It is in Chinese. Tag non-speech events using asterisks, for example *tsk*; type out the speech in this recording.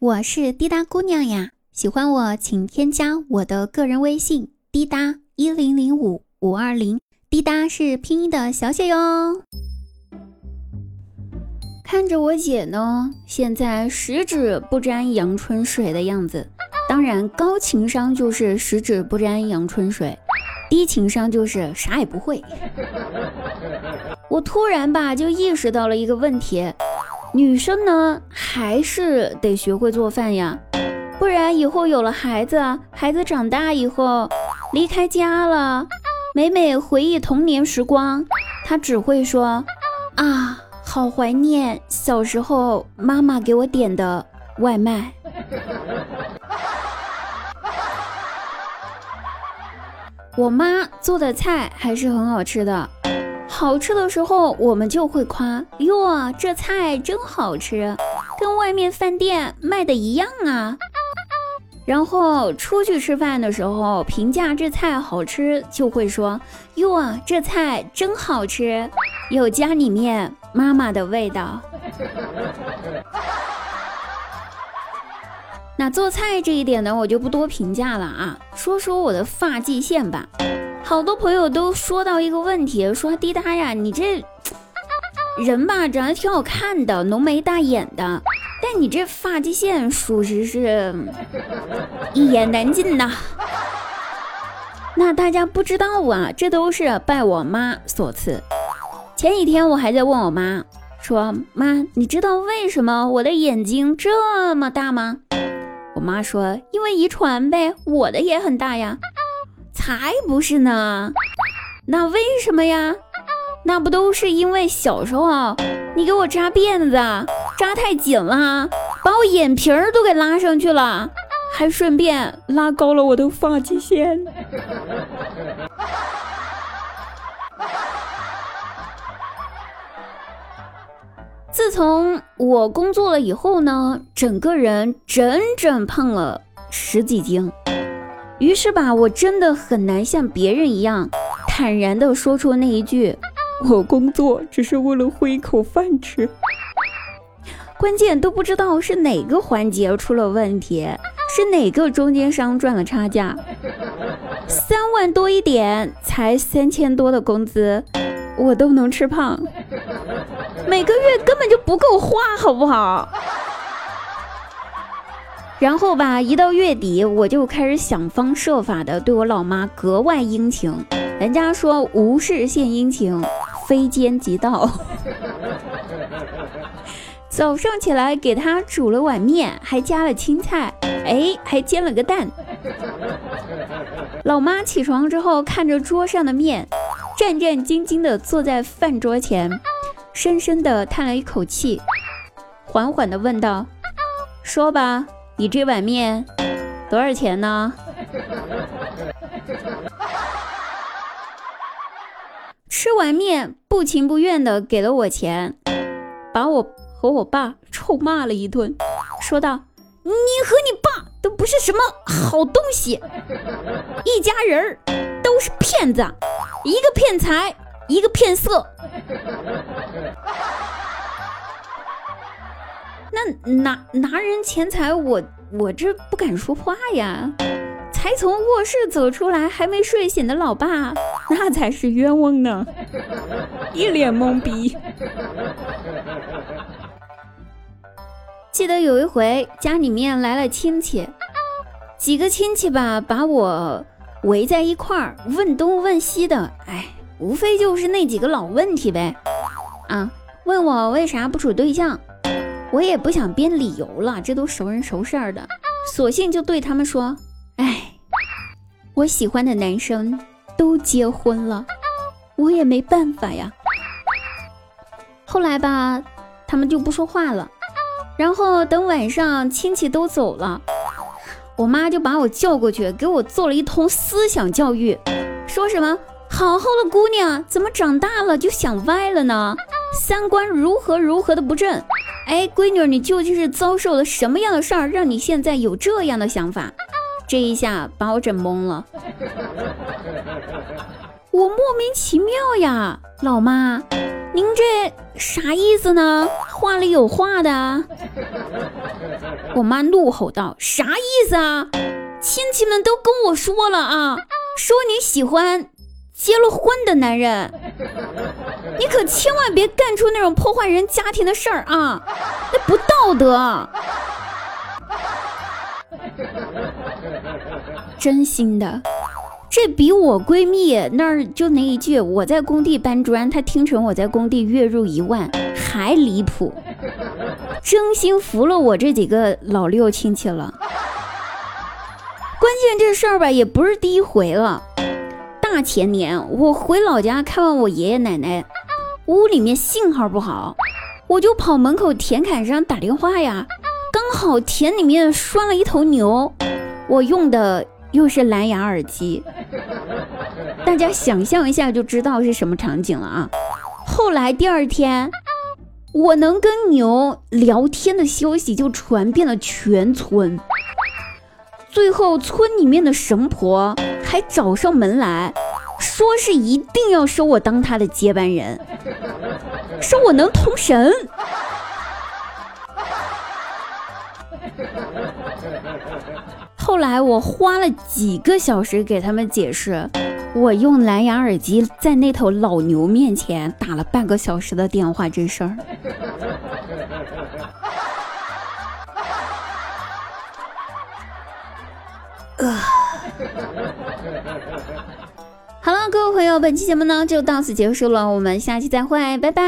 我是滴答姑娘呀，喜欢我请添加我的个人微信滴答一零零五五二零，滴答是拼音的小写哟。看着我姐呢，现在十指不沾阳春水的样子，当然高情商就是十指不沾阳春水，低情商就是啥也不会。*laughs* 我突然吧就意识到了一个问题。女生呢，还是得学会做饭呀，不然以后有了孩子，孩子长大以后离开家了，每每回忆童年时光，他只会说啊，好怀念小时候妈妈给我点的外卖。我妈做的菜还是很好吃的。好吃的时候，我们就会夸哟，这菜真好吃，跟外面饭店卖的一样啊。然后出去吃饭的时候，评价这菜好吃，就会说哟，这菜真好吃，有家里面妈妈的味道。*laughs* 那做菜这一点呢，我就不多评价了啊，说说我的发际线吧。好多朋友都说到一个问题，说滴答呀，你这 *tsk* 人吧长得挺好看的，浓眉大眼的，但你这发际线属实是 *tsk* 一言难尽呐。那大家不知道啊，这都是拜我妈所赐。前几天我还在问我妈，说妈，你知道为什么我的眼睛这么大吗？我妈说，因为遗传呗，我的也很大呀。才不是呢，那为什么呀？那不都是因为小时候你给我扎辫子扎太紧了，把我眼皮儿都给拉上去了，还顺便拉高了我的发际线。*laughs* 自从我工作了以后呢，整个人整整胖了十几斤。于是吧，我真的很难像别人一样坦然地说出那一句：“我工作只是为了混一口饭吃。”关键都不知道是哪个环节出了问题，是哪个中间商赚了差价。三万多一点，才三千多的工资，我都能吃胖，每个月根本就不够花，好不好？然后吧，一到月底，我就开始想方设法的对我老妈格外殷勤。人家说无事献殷勤，非奸即盗。*laughs* 早上起来给她煮了碗面，还加了青菜，哎，还煎了个蛋。老妈起床之后，看着桌上的面，战战兢兢的坐在饭桌前，深深的叹了一口气，缓缓的问道：“说吧。”你这碗面多少钱呢？吃完面不情不愿的给了我钱，把我和我爸臭骂了一顿，说道：“你和你爸都不是什么好东西，一家人都是骗子，一个骗财，一个骗色。”那拿拿人钱财，我我这不敢说话呀。才从卧室走出来，还没睡醒的老爸，那才是冤枉呢，一脸懵逼。记得有一回家里面来了亲戚，几个亲戚吧，把我围在一块儿，问东问西的，哎，无非就是那几个老问题呗。啊，问我为啥不处对象。我也不想编理由了，这都熟人熟事儿的，索性就对他们说：“哎，我喜欢的男生都结婚了，我也没办法呀。”后来吧，他们就不说话了。然后等晚上亲戚都走了，我妈就把我叫过去，给我做了一通思想教育，说什么好好的姑娘怎么长大了就想歪了呢？三观如何如何的不正？哎，闺女，你究竟是遭受了什么样的事儿，让你现在有这样的想法？这一下把我整懵了。*laughs* 我莫名其妙呀，老妈，您这啥意思呢？话里有话的。我妈怒吼道：“啥意思啊？亲戚们都跟我说了啊，说你喜欢结了婚的男人，你可千万别干出那种破坏人家庭的事儿啊，那不道德。”真心的。这比我闺蜜那儿就那一句我在工地搬砖，她听成我在工地月入一万还离谱，真心服了我这几个老六亲戚了。关键这事儿吧也不是第一回了，大前年我回老家看望我爷爷奶奶，屋里面信号不好，我就跑门口田坎上打电话呀，刚好田里面拴了一头牛，我用的。又是蓝牙耳机，大家想象一下就知道是什么场景了啊！后来第二天，我能跟牛聊天的消息就传遍了全村，最后村里面的神婆还找上门来说是一定要收我当他的接班人，说我能通神。后来我花了几个小时给他们解释，我用蓝牙耳机在那头老牛面前打了半个小时的电话这事儿。*laughs* 好了，各位朋友，本期节目呢就到此结束了，我们下期再会，拜拜。